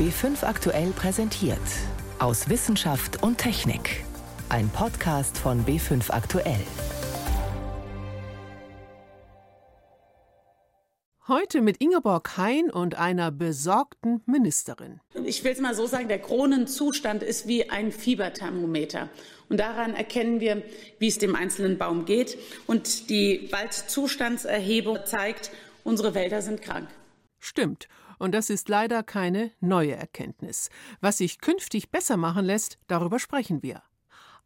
B5 aktuell präsentiert. Aus Wissenschaft und Technik. Ein Podcast von B5 aktuell. Heute mit Ingeborg Hein und einer besorgten Ministerin. Ich will es mal so sagen, der Kronenzustand ist wie ein Fieberthermometer. Und daran erkennen wir, wie es dem einzelnen Baum geht. Und die Waldzustandserhebung zeigt, unsere Wälder sind krank. Stimmt. Und das ist leider keine neue Erkenntnis. Was sich künftig besser machen lässt, darüber sprechen wir.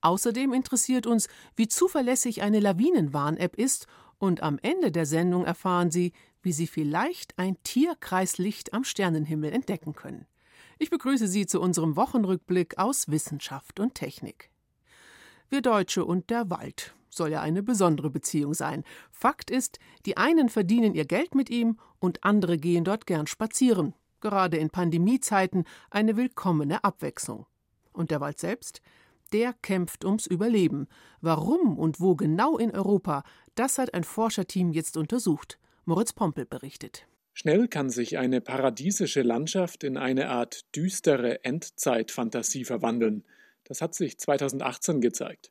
Außerdem interessiert uns, wie zuverlässig eine Lawinenwarn-App ist und am Ende der Sendung erfahren Sie, wie Sie vielleicht ein Tierkreislicht am Sternenhimmel entdecken können. Ich begrüße Sie zu unserem Wochenrückblick aus Wissenschaft und Technik. Wir Deutsche und der Wald soll ja eine besondere Beziehung sein. Fakt ist, die einen verdienen ihr Geld mit ihm und andere gehen dort gern spazieren. Gerade in Pandemiezeiten eine willkommene Abwechslung. Und der Wald selbst? Der kämpft ums Überleben. Warum und wo genau in Europa, das hat ein Forscherteam jetzt untersucht. Moritz Pompel berichtet. Schnell kann sich eine paradiesische Landschaft in eine Art düstere Endzeitfantasie verwandeln. Das hat sich 2018 gezeigt.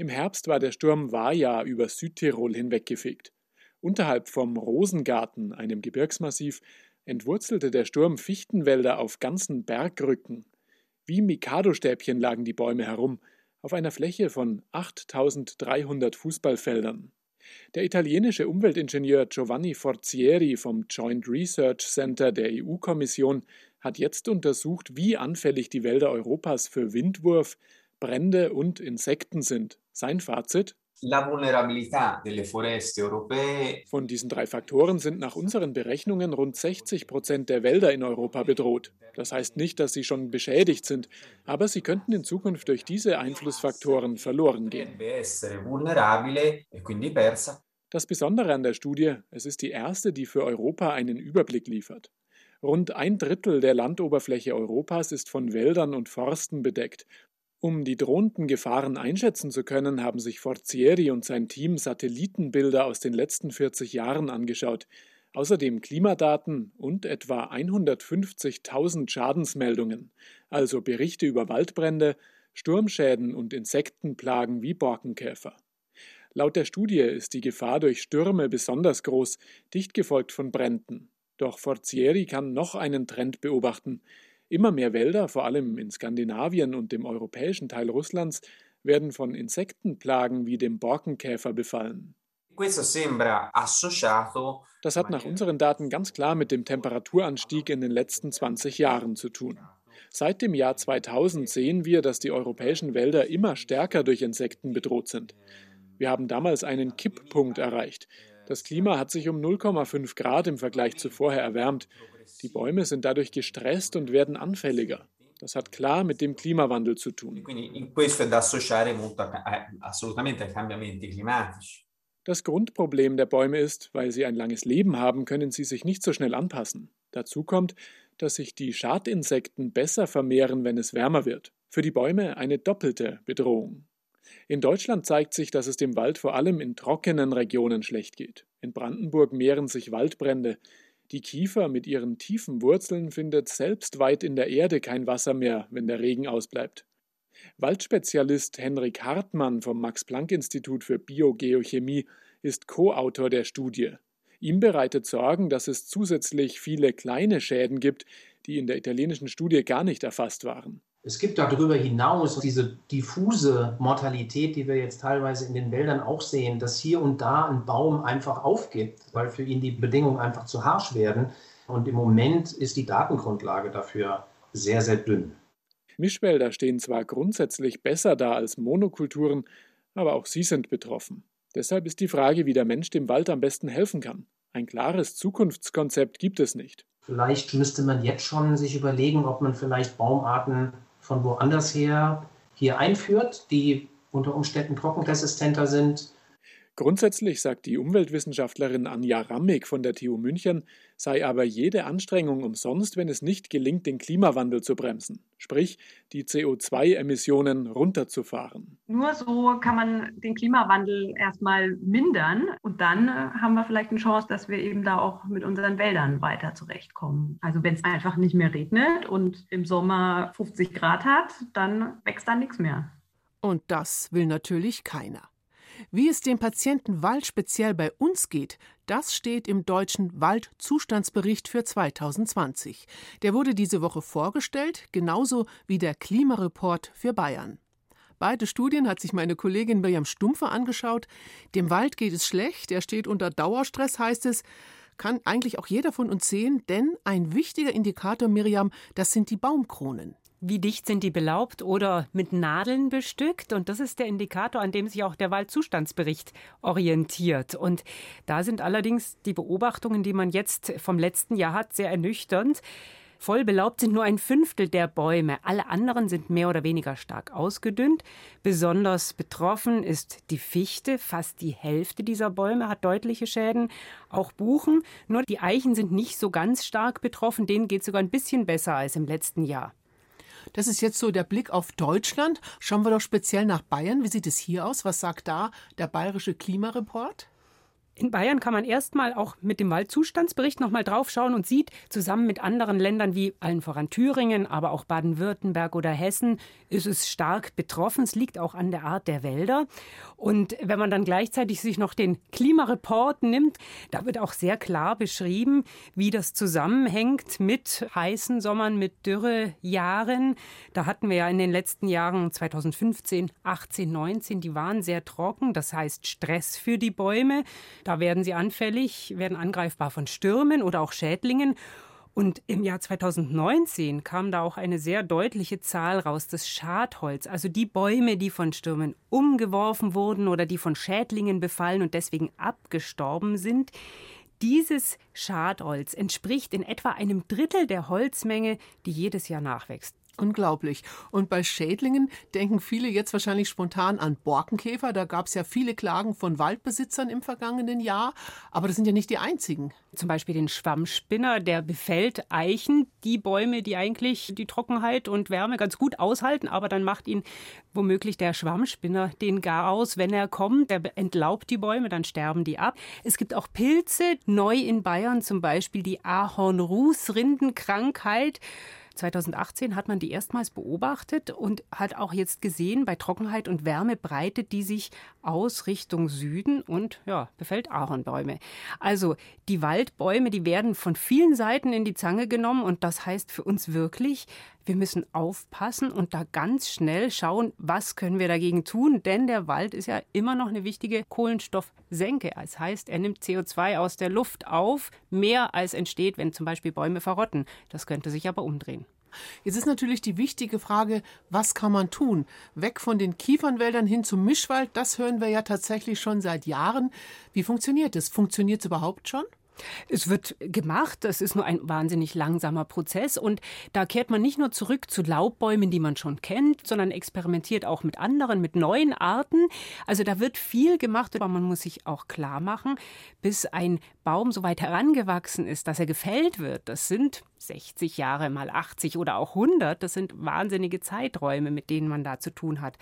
Im Herbst war der Sturm Vaja über Südtirol hinweggefegt. Unterhalb vom Rosengarten, einem Gebirgsmassiv, entwurzelte der Sturm Fichtenwälder auf ganzen Bergrücken. Wie Mikado-Stäbchen lagen die Bäume herum, auf einer Fläche von 8300 Fußballfeldern. Der italienische Umweltingenieur Giovanni Forzieri vom Joint Research Center der EU-Kommission hat jetzt untersucht, wie anfällig die Wälder Europas für Windwurf, Brände und Insekten sind. Sein Fazit? Von diesen drei Faktoren sind nach unseren Berechnungen rund 60 Prozent der Wälder in Europa bedroht. Das heißt nicht, dass sie schon beschädigt sind, aber sie könnten in Zukunft durch diese Einflussfaktoren verloren gehen. E das Besondere an der Studie, es ist die erste, die für Europa einen Überblick liefert. Rund ein Drittel der Landoberfläche Europas ist von Wäldern und Forsten bedeckt um die drohenden Gefahren einschätzen zu können, haben sich Forzieri und sein Team Satellitenbilder aus den letzten 40 Jahren angeschaut, außerdem Klimadaten und etwa 150.000 Schadensmeldungen, also Berichte über Waldbrände, Sturmschäden und Insektenplagen wie Borkenkäfer. Laut der Studie ist die Gefahr durch Stürme besonders groß, dicht gefolgt von Bränden. Doch Forzieri kann noch einen Trend beobachten. Immer mehr Wälder, vor allem in Skandinavien und dem europäischen Teil Russlands, werden von Insektenplagen wie dem Borkenkäfer befallen. Das hat nach unseren Daten ganz klar mit dem Temperaturanstieg in den letzten 20 Jahren zu tun. Seit dem Jahr 2000 sehen wir, dass die europäischen Wälder immer stärker durch Insekten bedroht sind. Wir haben damals einen Kipppunkt erreicht. Das Klima hat sich um 0,5 Grad im Vergleich zu vorher erwärmt. Die Bäume sind dadurch gestresst und werden anfälliger. Das hat klar mit dem Klimawandel zu tun. Das Grundproblem der Bäume ist, weil sie ein langes Leben haben, können sie sich nicht so schnell anpassen. Dazu kommt, dass sich die Schadinsekten besser vermehren, wenn es wärmer wird. Für die Bäume eine doppelte Bedrohung. In Deutschland zeigt sich, dass es dem Wald vor allem in trockenen Regionen schlecht geht. In Brandenburg mehren sich Waldbrände. Die Kiefer mit ihren tiefen Wurzeln findet selbst weit in der Erde kein Wasser mehr, wenn der Regen ausbleibt. Waldspezialist Henrik Hartmann vom Max-Planck-Institut für Biogeochemie ist Co-Autor der Studie. Ihm bereitet Sorgen, dass es zusätzlich viele kleine Schäden gibt, die in der italienischen Studie gar nicht erfasst waren. Es gibt darüber hinaus diese diffuse Mortalität, die wir jetzt teilweise in den Wäldern auch sehen, dass hier und da ein Baum einfach aufgibt, weil für ihn die Bedingungen einfach zu harsch werden. Und im Moment ist die Datengrundlage dafür sehr, sehr dünn. Mischwälder stehen zwar grundsätzlich besser da als Monokulturen, aber auch sie sind betroffen. Deshalb ist die Frage, wie der Mensch dem Wald am besten helfen kann. Ein klares Zukunftskonzept gibt es nicht. Vielleicht müsste man jetzt schon sich überlegen, ob man vielleicht Baumarten von woanders her hier einführt, die unter Umständen trockenresistenter sind. Grundsätzlich sagt die Umweltwissenschaftlerin Anja Rammig von der TU München, sei aber jede Anstrengung umsonst, wenn es nicht gelingt, den Klimawandel zu bremsen, sprich die CO2-Emissionen runterzufahren. Nur so kann man den Klimawandel erstmal mindern und dann äh, haben wir vielleicht eine Chance, dass wir eben da auch mit unseren Wäldern weiter zurechtkommen. Also wenn es einfach nicht mehr regnet und im Sommer 50 Grad hat, dann wächst da nichts mehr. Und das will natürlich keiner. Wie es dem Patienten Wald speziell bei uns geht, das steht im deutschen Waldzustandsbericht für 2020. Der wurde diese Woche vorgestellt, genauso wie der Klimareport für Bayern. Beide Studien hat sich meine Kollegin Miriam Stumpfer angeschaut. Dem Wald geht es schlecht, er steht unter Dauerstress, heißt es. Kann eigentlich auch jeder von uns sehen, denn ein wichtiger Indikator, Miriam, das sind die Baumkronen wie dicht sind die belaubt oder mit Nadeln bestückt. Und das ist der Indikator, an dem sich auch der Waldzustandsbericht orientiert. Und da sind allerdings die Beobachtungen, die man jetzt vom letzten Jahr hat, sehr ernüchternd. Voll belaubt sind nur ein Fünftel der Bäume. Alle anderen sind mehr oder weniger stark ausgedünnt. Besonders betroffen ist die Fichte. Fast die Hälfte dieser Bäume hat deutliche Schäden. Auch Buchen. Nur die Eichen sind nicht so ganz stark betroffen. Denen geht es sogar ein bisschen besser als im letzten Jahr. Das ist jetzt so der Blick auf Deutschland. Schauen wir doch speziell nach Bayern. Wie sieht es hier aus? Was sagt da der bayerische Klimareport? In Bayern kann man erstmal auch mit dem Waldzustandsbericht nochmal draufschauen und sieht, zusammen mit anderen Ländern wie allen voran Thüringen, aber auch Baden-Württemberg oder Hessen, ist es stark betroffen. Es liegt auch an der Art der Wälder. Und wenn man dann gleichzeitig sich noch den Klimareport nimmt, da wird auch sehr klar beschrieben, wie das zusammenhängt mit heißen Sommern, mit Dürrejahren. Da hatten wir ja in den letzten Jahren 2015, 18, 19, die waren sehr trocken. Das heißt Stress für die Bäume. Da werden sie anfällig, werden angreifbar von Stürmen oder auch Schädlingen. Und im Jahr 2019 kam da auch eine sehr deutliche Zahl raus, das Schadholz, also die Bäume, die von Stürmen umgeworfen wurden oder die von Schädlingen befallen und deswegen abgestorben sind. Dieses Schadholz entspricht in etwa einem Drittel der Holzmenge, die jedes Jahr nachwächst. Unglaublich. Und bei Schädlingen denken viele jetzt wahrscheinlich spontan an Borkenkäfer. Da gab es ja viele Klagen von Waldbesitzern im vergangenen Jahr. Aber das sind ja nicht die einzigen. Zum Beispiel den Schwammspinner, der befällt Eichen, die Bäume, die eigentlich die Trockenheit und Wärme ganz gut aushalten. Aber dann macht ihn womöglich der Schwammspinner den gar aus, wenn er kommt. Der entlaubt die Bäume, dann sterben die ab. Es gibt auch Pilze, neu in Bayern zum Beispiel die Ahornrußrindenkrankheit. 2018 hat man die erstmals beobachtet und hat auch jetzt gesehen, bei Trockenheit und Wärme breitet die sich aus Richtung Süden und ja, befällt Ahornbäume. Also die Waldbäume, die werden von vielen Seiten in die Zange genommen und das heißt für uns wirklich, wir müssen aufpassen und da ganz schnell schauen, was können wir dagegen tun, denn der Wald ist ja immer noch eine wichtige Kohlenstoffsenke. Das heißt, er nimmt CO2 aus der Luft auf, mehr als entsteht, wenn zum Beispiel Bäume verrotten. Das könnte sich aber umdrehen. Jetzt ist natürlich die wichtige Frage, was kann man tun? Weg von den Kiefernwäldern hin zum Mischwald, das hören wir ja tatsächlich schon seit Jahren. Wie funktioniert es? Funktioniert es überhaupt schon? Es wird gemacht, das ist nur ein wahnsinnig langsamer Prozess und da kehrt man nicht nur zurück zu Laubbäumen, die man schon kennt, sondern experimentiert auch mit anderen, mit neuen Arten. Also da wird viel gemacht, aber man muss sich auch klar machen, bis ein Baum so weit herangewachsen ist, dass er gefällt wird. Das sind 60 Jahre mal 80 oder auch 100, das sind wahnsinnige Zeiträume, mit denen man da zu tun hat.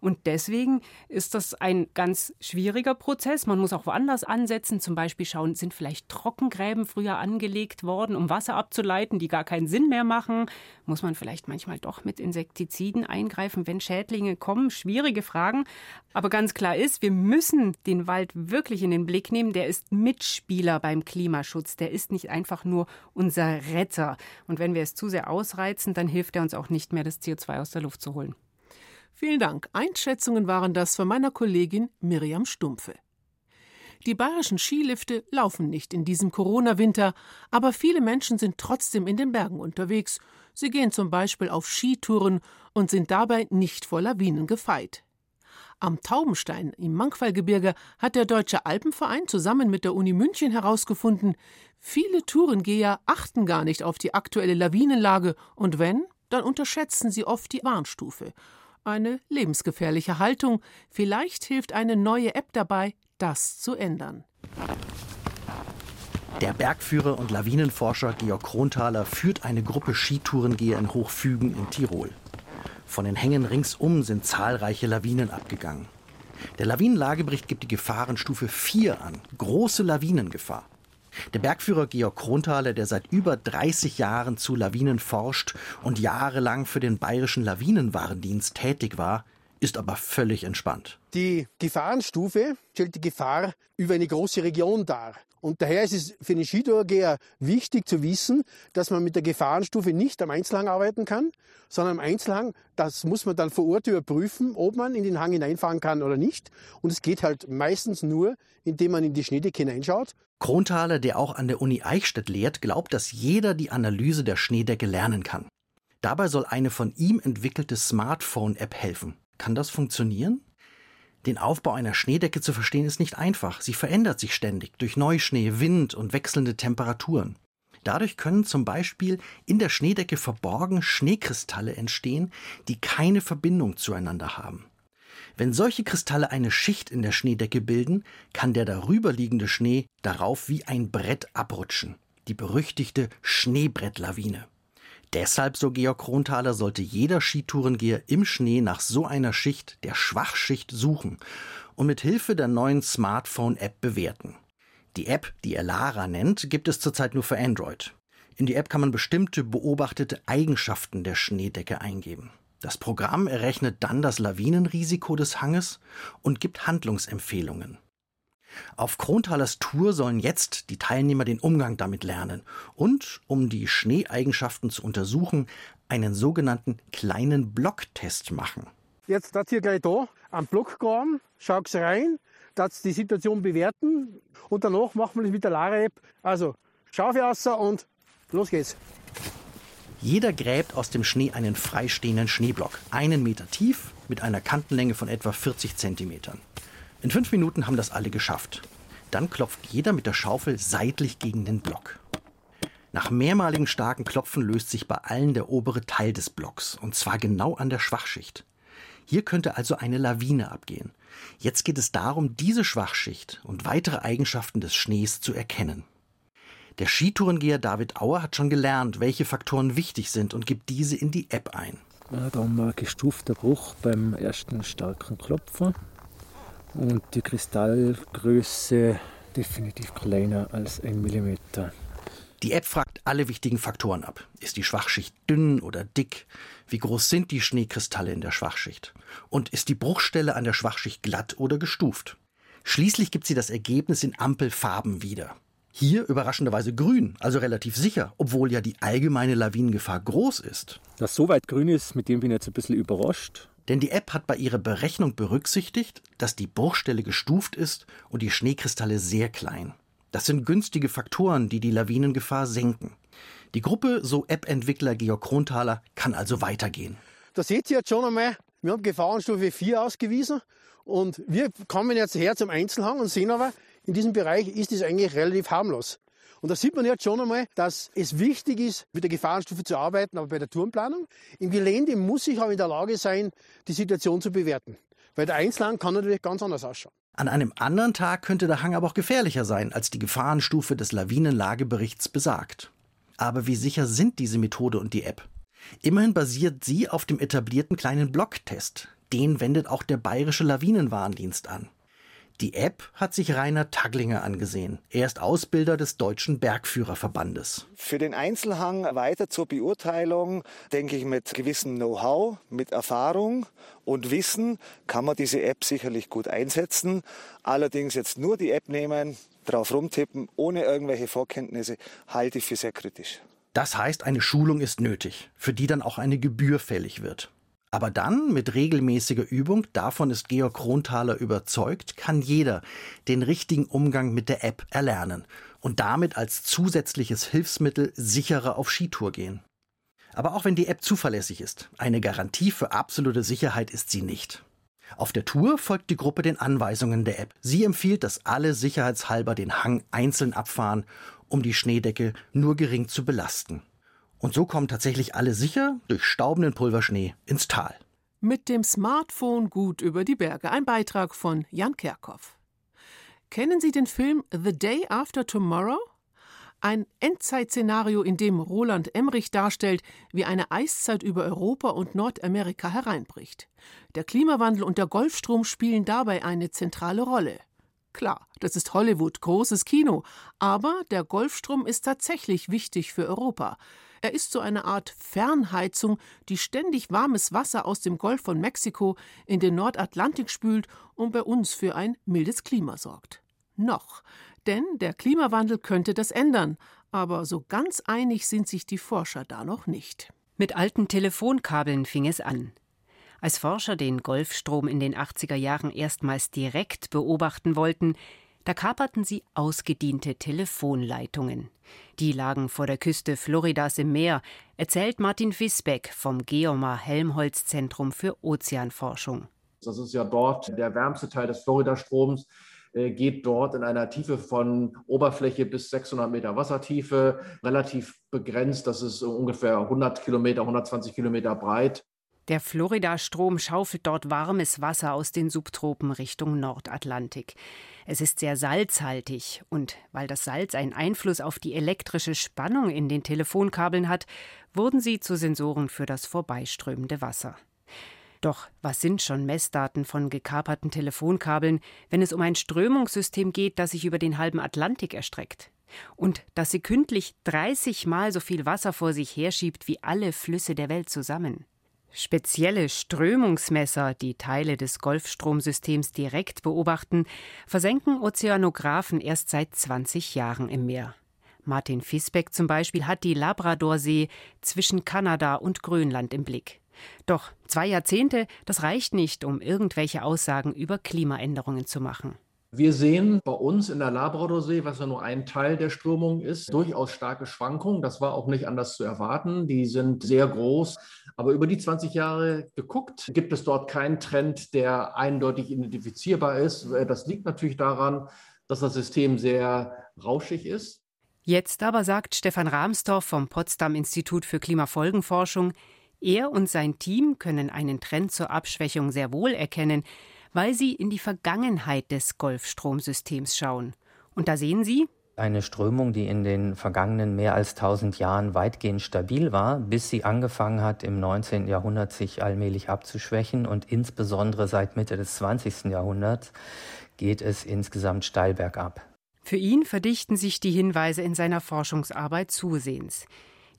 Und deswegen ist das ein ganz schwieriger Prozess. Man muss auch woanders ansetzen, zum Beispiel schauen, sind vielleicht Trockengräben früher angelegt worden, um Wasser abzuleiten, die gar keinen Sinn mehr machen. Muss man vielleicht manchmal doch mit Insektiziden eingreifen, wenn Schädlinge kommen? Schwierige Fragen. Aber ganz klar ist, wir müssen den Wald wirklich in den Blick nehmen. Der ist Mitspieler beim Klimaschutz. Der ist nicht einfach nur unser Retter. Und wenn wir es zu sehr ausreizen, dann hilft er uns auch nicht mehr, das CO2 aus der Luft zu holen. Vielen Dank. Einschätzungen waren das von meiner Kollegin Miriam Stumpfe. Die bayerischen Skilifte laufen nicht in diesem Corona-Winter, aber viele Menschen sind trotzdem in den Bergen unterwegs. Sie gehen zum Beispiel auf Skitouren und sind dabei nicht vor Lawinen gefeit. Am Taubenstein im Mangfallgebirge hat der Deutsche Alpenverein zusammen mit der Uni München herausgefunden, viele Tourengeher achten gar nicht auf die aktuelle Lawinenlage und wenn, dann unterschätzen sie oft die Warnstufe. Eine lebensgefährliche Haltung. Vielleicht hilft eine neue App dabei, das zu ändern. Der Bergführer und Lawinenforscher Georg Kronthaler führt eine Gruppe Skitourengeher in Hochfügen in Tirol. Von den Hängen ringsum sind zahlreiche Lawinen abgegangen. Der Lawinenlagebericht gibt die Gefahrenstufe 4 an. Große Lawinengefahr. Der Bergführer Georg Kronthaler, der seit über 30 Jahren zu Lawinen forscht und jahrelang für den bayerischen Lawinenwarndienst tätig war, ist aber völlig entspannt. Die Gefahrenstufe stellt die Gefahr über eine große Region dar. Und daher ist es für den Skitourgeher wichtig zu wissen, dass man mit der Gefahrenstufe nicht am Einzelhang arbeiten kann, sondern am Einzelhang, das muss man dann vor Ort überprüfen, ob man in den Hang hineinfahren kann oder nicht. Und es geht halt meistens nur, indem man in die Schneedecke hineinschaut. Kronthaler, der auch an der Uni Eichstätt lehrt, glaubt, dass jeder die Analyse der Schneedecke lernen kann. Dabei soll eine von ihm entwickelte Smartphone-App helfen. Kann das funktionieren? Den Aufbau einer Schneedecke zu verstehen ist nicht einfach. Sie verändert sich ständig durch Neuschnee, Wind und wechselnde Temperaturen. Dadurch können zum Beispiel in der Schneedecke verborgen Schneekristalle entstehen, die keine Verbindung zueinander haben. Wenn solche Kristalle eine Schicht in der Schneedecke bilden, kann der darüberliegende Schnee darauf wie ein Brett abrutschen. Die berüchtigte Schneebrettlawine. Deshalb, so Georg Kronthaler, sollte jeder Skitourengeher im Schnee nach so einer Schicht, der Schwachschicht, suchen und mit Hilfe der neuen Smartphone-App bewerten. Die App, die er Lara nennt, gibt es zurzeit nur für Android. In die App kann man bestimmte beobachtete Eigenschaften der Schneedecke eingeben. Das Programm errechnet dann das Lawinenrisiko des Hanges und gibt Handlungsempfehlungen. Auf Kronthalers Tour sollen jetzt die Teilnehmer den Umgang damit lernen und, um die Schneeeigenschaften zu untersuchen, einen sogenannten kleinen Blocktest machen. Jetzt das hier gleich da am Blockgraben, schaut's rein, das die Situation bewerten und danach machen wir das mit der Lara-App. Also Schaufel raus und los geht's. Jeder gräbt aus dem Schnee einen freistehenden Schneeblock, einen Meter tief, mit einer Kantenlänge von etwa 40 Zentimetern. In fünf Minuten haben das alle geschafft. Dann klopft jeder mit der Schaufel seitlich gegen den Block. Nach mehrmaligen starken Klopfen löst sich bei allen der obere Teil des Blocks, und zwar genau an der Schwachschicht. Hier könnte also eine Lawine abgehen. Jetzt geht es darum, diese Schwachschicht und weitere Eigenschaften des Schnees zu erkennen. Der Skitourengeher David Auer hat schon gelernt, welche Faktoren wichtig sind und gibt diese in die App ein. Ja, haben wir gestufter Bruch beim ersten starken Klopfen und die Kristallgröße definitiv kleiner als ein Millimeter. Die App fragt alle wichtigen Faktoren ab. Ist die Schwachschicht dünn oder dick? Wie groß sind die Schneekristalle in der Schwachschicht? Und ist die Bruchstelle an der Schwachschicht glatt oder gestuft? Schließlich gibt sie das Ergebnis in Ampelfarben wieder. Hier überraschenderweise grün, also relativ sicher, obwohl ja die allgemeine Lawinengefahr groß ist. Dass so weit grün ist, mit dem bin ich jetzt ein bisschen überrascht. Denn die App hat bei ihrer Berechnung berücksichtigt, dass die Bruchstelle gestuft ist und die Schneekristalle sehr klein. Das sind günstige Faktoren, die die Lawinengefahr senken. Die Gruppe, so App-Entwickler Georg Kronthaler, kann also weitergehen. Da seht ihr jetzt schon einmal, wir haben Gefahrenstufe 4 ausgewiesen und wir kommen jetzt her zum Einzelhang und sehen aber, in diesem Bereich ist es eigentlich relativ harmlos. Und da sieht man jetzt schon einmal, dass es wichtig ist, mit der Gefahrenstufe zu arbeiten, aber bei der Tourenplanung. Im Gelände muss ich aber in der Lage sein, die Situation zu bewerten. Weil der Einzelhang kann natürlich ganz anders ausschauen. An einem anderen Tag könnte der Hang aber auch gefährlicher sein, als die Gefahrenstufe des Lawinenlageberichts besagt. Aber wie sicher sind diese Methode und die App? Immerhin basiert sie auf dem etablierten kleinen Blocktest. Den wendet auch der Bayerische Lawinenwarndienst an. Die App hat sich Rainer Taglinger angesehen. Er ist Ausbilder des Deutschen Bergführerverbandes. Für den Einzelhang weiter zur Beurteilung, denke ich, mit gewissem Know-how, mit Erfahrung und Wissen kann man diese App sicherlich gut einsetzen. Allerdings jetzt nur die App nehmen, drauf rumtippen, ohne irgendwelche Vorkenntnisse, halte ich für sehr kritisch. Das heißt, eine Schulung ist nötig, für die dann auch eine Gebühr fällig wird. Aber dann, mit regelmäßiger Übung, davon ist Georg Kronthaler überzeugt, kann jeder den richtigen Umgang mit der App erlernen und damit als zusätzliches Hilfsmittel sicherer auf Skitour gehen. Aber auch wenn die App zuverlässig ist, eine Garantie für absolute Sicherheit ist sie nicht. Auf der Tour folgt die Gruppe den Anweisungen der App. Sie empfiehlt, dass alle sicherheitshalber den Hang einzeln abfahren, um die Schneedecke nur gering zu belasten. Und so kommen tatsächlich alle sicher durch staubenden Pulverschnee ins Tal. Mit dem Smartphone gut über die Berge. Ein Beitrag von Jan Kerkhoff. Kennen Sie den Film The Day After Tomorrow? Ein Endzeitszenario, in dem Roland Emmerich darstellt, wie eine Eiszeit über Europa und Nordamerika hereinbricht. Der Klimawandel und der Golfstrom spielen dabei eine zentrale Rolle. Klar, das ist Hollywood, großes Kino, aber der Golfstrom ist tatsächlich wichtig für Europa. Er ist so eine Art Fernheizung, die ständig warmes Wasser aus dem Golf von Mexiko in den Nordatlantik spült und bei uns für ein mildes Klima sorgt. Noch. Denn der Klimawandel könnte das ändern, aber so ganz einig sind sich die Forscher da noch nicht. Mit alten Telefonkabeln fing es an. Als Forscher den Golfstrom in den 80er Jahren erstmals direkt beobachten wollten, da kaperten sie ausgediente Telefonleitungen. Die lagen vor der Küste Floridas im Meer, erzählt Martin Wisbeck vom Geomar Helmholtz Zentrum für Ozeanforschung. Das ist ja dort der wärmste Teil des Floridastroms. Äh, geht dort in einer Tiefe von Oberfläche bis 600 Meter Wassertiefe, relativ begrenzt. Das ist ungefähr 100 Kilometer, 120 Kilometer breit. Der Florida-Strom schaufelt dort warmes Wasser aus den Subtropen Richtung Nordatlantik. Es ist sehr salzhaltig und weil das Salz einen Einfluss auf die elektrische Spannung in den Telefonkabeln hat, wurden sie zu Sensoren für das vorbeiströmende Wasser. Doch was sind schon Messdaten von gekaperten Telefonkabeln, wenn es um ein Strömungssystem geht, das sich über den halben Atlantik erstreckt? Und das sekündlich 30 Mal so viel Wasser vor sich herschiebt wie alle Flüsse der Welt zusammen. Spezielle Strömungsmesser, die Teile des Golfstromsystems direkt beobachten, versenken Ozeanographen erst seit 20 Jahren im Meer. Martin Fisbeck zum Beispiel hat die Labradorsee zwischen Kanada und Grönland im Blick. Doch zwei Jahrzehnte, das reicht nicht, um irgendwelche Aussagen über Klimaänderungen zu machen. Wir sehen bei uns in der Labradorsee, was ja nur ein Teil der Strömung ist, durchaus starke Schwankungen. Das war auch nicht anders zu erwarten. Die sind sehr groß. Aber über die 20 Jahre geguckt, gibt es dort keinen Trend, der eindeutig identifizierbar ist. Das liegt natürlich daran, dass das System sehr rauschig ist. Jetzt aber sagt Stefan Rahmstorff vom Potsdam Institut für Klimafolgenforschung, er und sein Team können einen Trend zur Abschwächung sehr wohl erkennen, weil sie in die Vergangenheit des Golfstromsystems schauen. Und da sehen Sie, eine Strömung, die in den vergangenen mehr als 1000 Jahren weitgehend stabil war, bis sie angefangen hat, im 19. Jahrhundert sich allmählich abzuschwächen und insbesondere seit Mitte des 20. Jahrhunderts geht es insgesamt steil bergab. Für ihn verdichten sich die Hinweise in seiner Forschungsarbeit zusehends.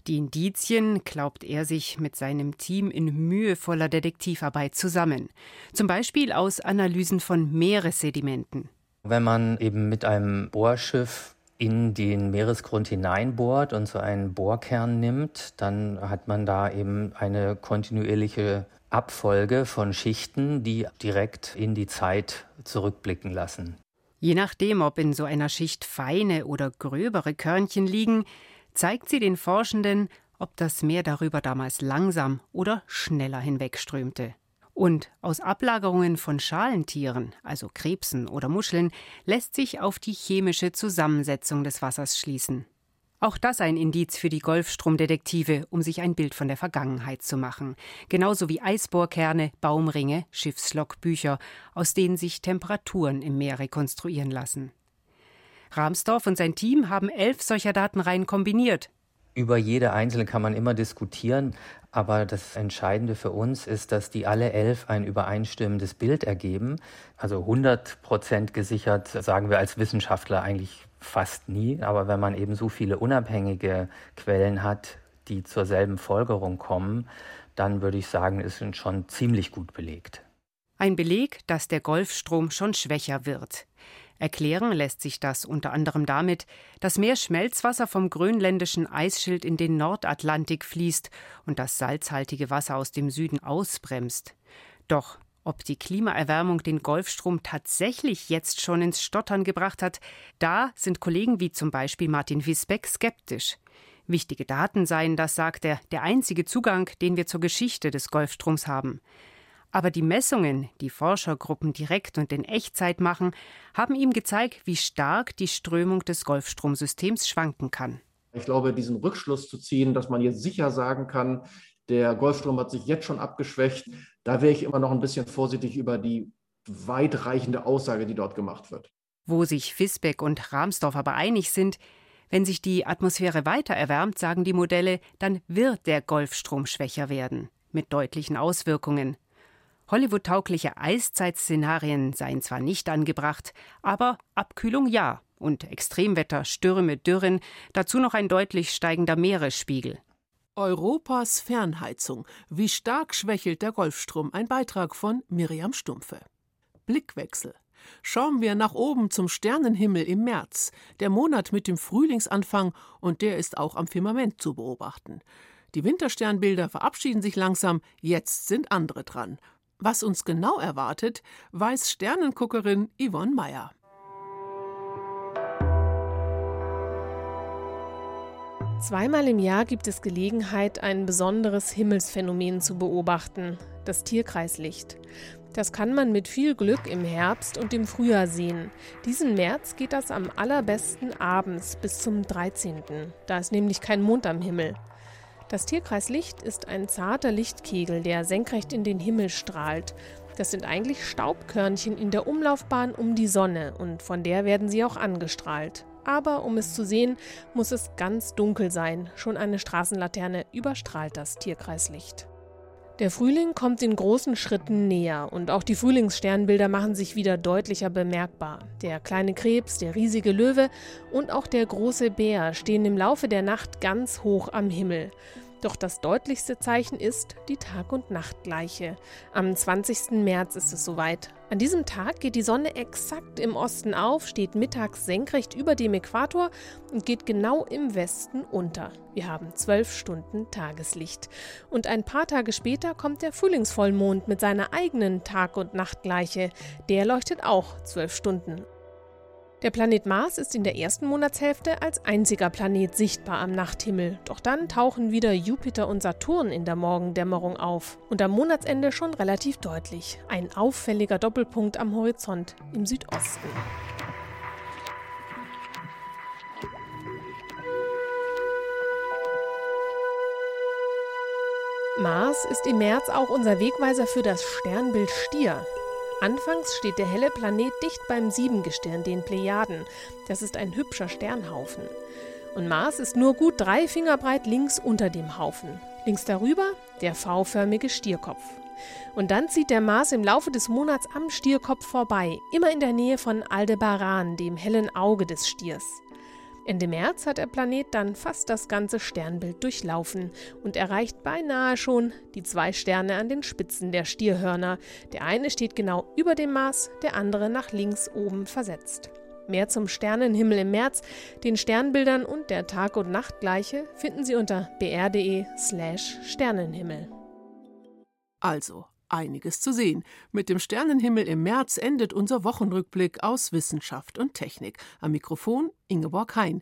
Die Indizien glaubt er sich mit seinem Team in mühevoller Detektivarbeit zusammen. Zum Beispiel aus Analysen von Meeressedimenten. Wenn man eben mit einem Bohrschiff in den Meeresgrund hineinbohrt und so einen Bohrkern nimmt, dann hat man da eben eine kontinuierliche Abfolge von Schichten, die direkt in die Zeit zurückblicken lassen. Je nachdem, ob in so einer Schicht feine oder gröbere Körnchen liegen, zeigt sie den Forschenden, ob das Meer darüber damals langsam oder schneller hinwegströmte. Und aus Ablagerungen von Schalentieren, also Krebsen oder Muscheln, lässt sich auf die chemische Zusammensetzung des Wassers schließen. Auch das ein Indiz für die Golfstromdetektive, um sich ein Bild von der Vergangenheit zu machen. Genauso wie Eisbohrkerne, Baumringe, Schiffslogbücher, aus denen sich Temperaturen im Meer rekonstruieren lassen. Rahmsdorf und sein Team haben elf solcher Datenreihen kombiniert. Über jede einzelne kann man immer diskutieren, aber das Entscheidende für uns ist, dass die alle elf ein übereinstimmendes Bild ergeben. Also 100 Prozent gesichert, sagen wir als Wissenschaftler eigentlich fast nie. Aber wenn man eben so viele unabhängige Quellen hat, die zur selben Folgerung kommen, dann würde ich sagen, ist es schon ziemlich gut belegt. Ein Beleg, dass der Golfstrom schon schwächer wird. Erklären lässt sich das unter anderem damit, dass mehr Schmelzwasser vom grönländischen Eisschild in den Nordatlantik fließt und das salzhaltige Wasser aus dem Süden ausbremst. Doch ob die Klimaerwärmung den Golfstrom tatsächlich jetzt schon ins Stottern gebracht hat, da sind Kollegen wie zum Beispiel Martin Wisbeck skeptisch. Wichtige Daten seien, das sagt er, der einzige Zugang, den wir zur Geschichte des Golfstroms haben. Aber die Messungen, die Forschergruppen direkt und in Echtzeit machen, haben ihm gezeigt, wie stark die Strömung des Golfstromsystems schwanken kann. Ich glaube, diesen Rückschluss zu ziehen, dass man jetzt sicher sagen kann, der Golfstrom hat sich jetzt schon abgeschwächt, da wäre ich immer noch ein bisschen vorsichtig über die weitreichende Aussage, die dort gemacht wird. Wo sich Fisbeck und Rahmsdorf aber einig sind, wenn sich die Atmosphäre weiter erwärmt, sagen die Modelle, dann wird der Golfstrom schwächer werden, mit deutlichen Auswirkungen. Hollywood-taugliche Eiszeitszenarien seien zwar nicht angebracht, aber Abkühlung ja und Extremwetter, Stürme, Dürren, dazu noch ein deutlich steigender Meeresspiegel. Europas Fernheizung. Wie stark schwächelt der Golfstrom? Ein Beitrag von Miriam Stumpfe. Blickwechsel. Schauen wir nach oben zum Sternenhimmel im März, der Monat mit dem Frühlingsanfang, und der ist auch am Firmament zu beobachten. Die Wintersternbilder verabschieden sich langsam, jetzt sind andere dran. Was uns genau erwartet, weiß Sternenguckerin Yvonne Meyer. Zweimal im Jahr gibt es Gelegenheit, ein besonderes Himmelsphänomen zu beobachten, das Tierkreislicht. Das kann man mit viel Glück im Herbst und im Frühjahr sehen. Diesen März geht das am allerbesten abends bis zum 13. Da ist nämlich kein Mond am Himmel. Das Tierkreislicht ist ein zarter Lichtkegel, der senkrecht in den Himmel strahlt. Das sind eigentlich Staubkörnchen in der Umlaufbahn um die Sonne und von der werden sie auch angestrahlt. Aber um es zu sehen, muss es ganz dunkel sein. Schon eine Straßenlaterne überstrahlt das Tierkreislicht. Der Frühling kommt in großen Schritten näher und auch die Frühlingssternbilder machen sich wieder deutlicher bemerkbar. Der kleine Krebs, der riesige Löwe und auch der große Bär stehen im Laufe der Nacht ganz hoch am Himmel. Doch das deutlichste Zeichen ist die Tag- und Nachtgleiche. Am 20. März ist es soweit. An diesem Tag geht die Sonne exakt im Osten auf, steht mittags senkrecht über dem Äquator und geht genau im Westen unter. Wir haben zwölf Stunden Tageslicht. Und ein paar Tage später kommt der Frühlingsvollmond mit seiner eigenen Tag- und Nachtgleiche. Der leuchtet auch zwölf Stunden. Der Planet Mars ist in der ersten Monatshälfte als einziger Planet sichtbar am Nachthimmel. Doch dann tauchen wieder Jupiter und Saturn in der Morgendämmerung auf. Und am Monatsende schon relativ deutlich. Ein auffälliger Doppelpunkt am Horizont im Südosten. Mars ist im März auch unser Wegweiser für das Sternbild Stier. Anfangs steht der helle Planet dicht beim Siebengestirn, den Plejaden. Das ist ein hübscher Sternhaufen. Und Mars ist nur gut drei Finger breit links unter dem Haufen. Links darüber der V-förmige Stierkopf. Und dann zieht der Mars im Laufe des Monats am Stierkopf vorbei, immer in der Nähe von Aldebaran, dem hellen Auge des Stiers. Ende März hat der Planet dann fast das ganze Sternbild durchlaufen und erreicht beinahe schon die zwei Sterne an den Spitzen der Stierhörner. Der eine steht genau über dem Mars, der andere nach links oben versetzt. Mehr zum Sternenhimmel im März, den Sternbildern und der Tag- und Nachtgleiche finden Sie unter br.de/slash Sternenhimmel. Also, einiges zu sehen. Mit dem Sternenhimmel im März endet unser Wochenrückblick aus Wissenschaft und Technik. Am Mikrofon Ingeborg Hein.